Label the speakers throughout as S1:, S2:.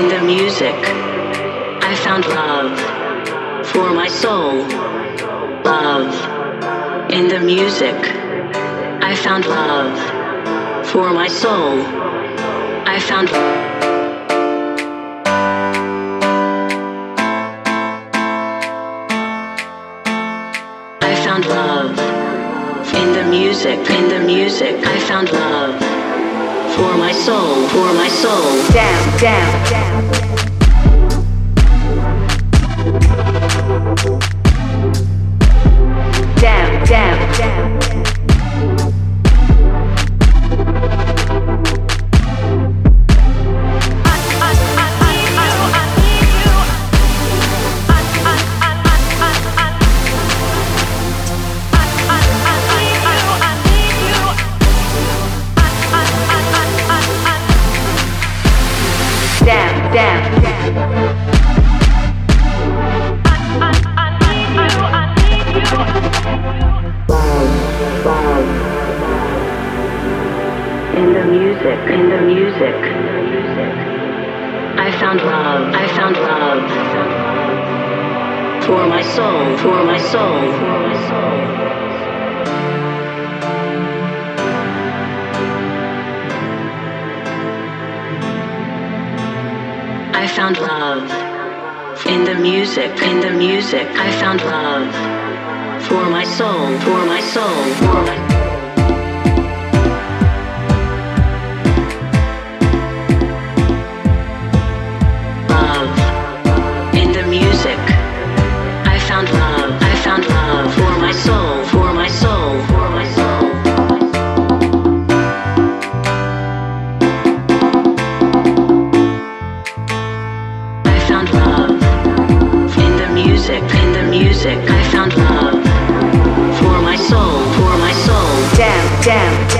S1: In the music, I found love for my soul. Love. In the music, I found love for my soul. I found. I found love in the music, in the music. I found love for my soul, for my soul.
S2: Down, down, down. Down, down, down. In the music,
S1: in the music. In the music. I found love, I found love for my soul, for my soul, for my soul. I found love in the music, in the music. I found love for my soul, for my soul, for my music. I found love for my soul, for my soul.
S2: Down, down, down.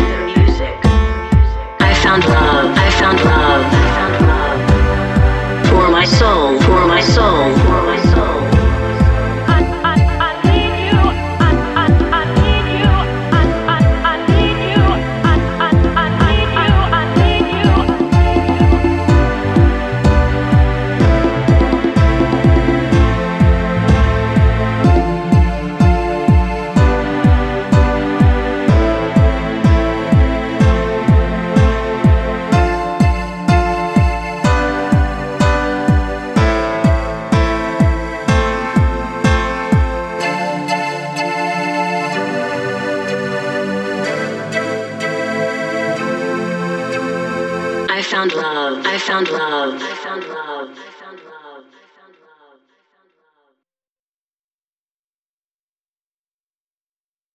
S1: found love, I found love, I found love.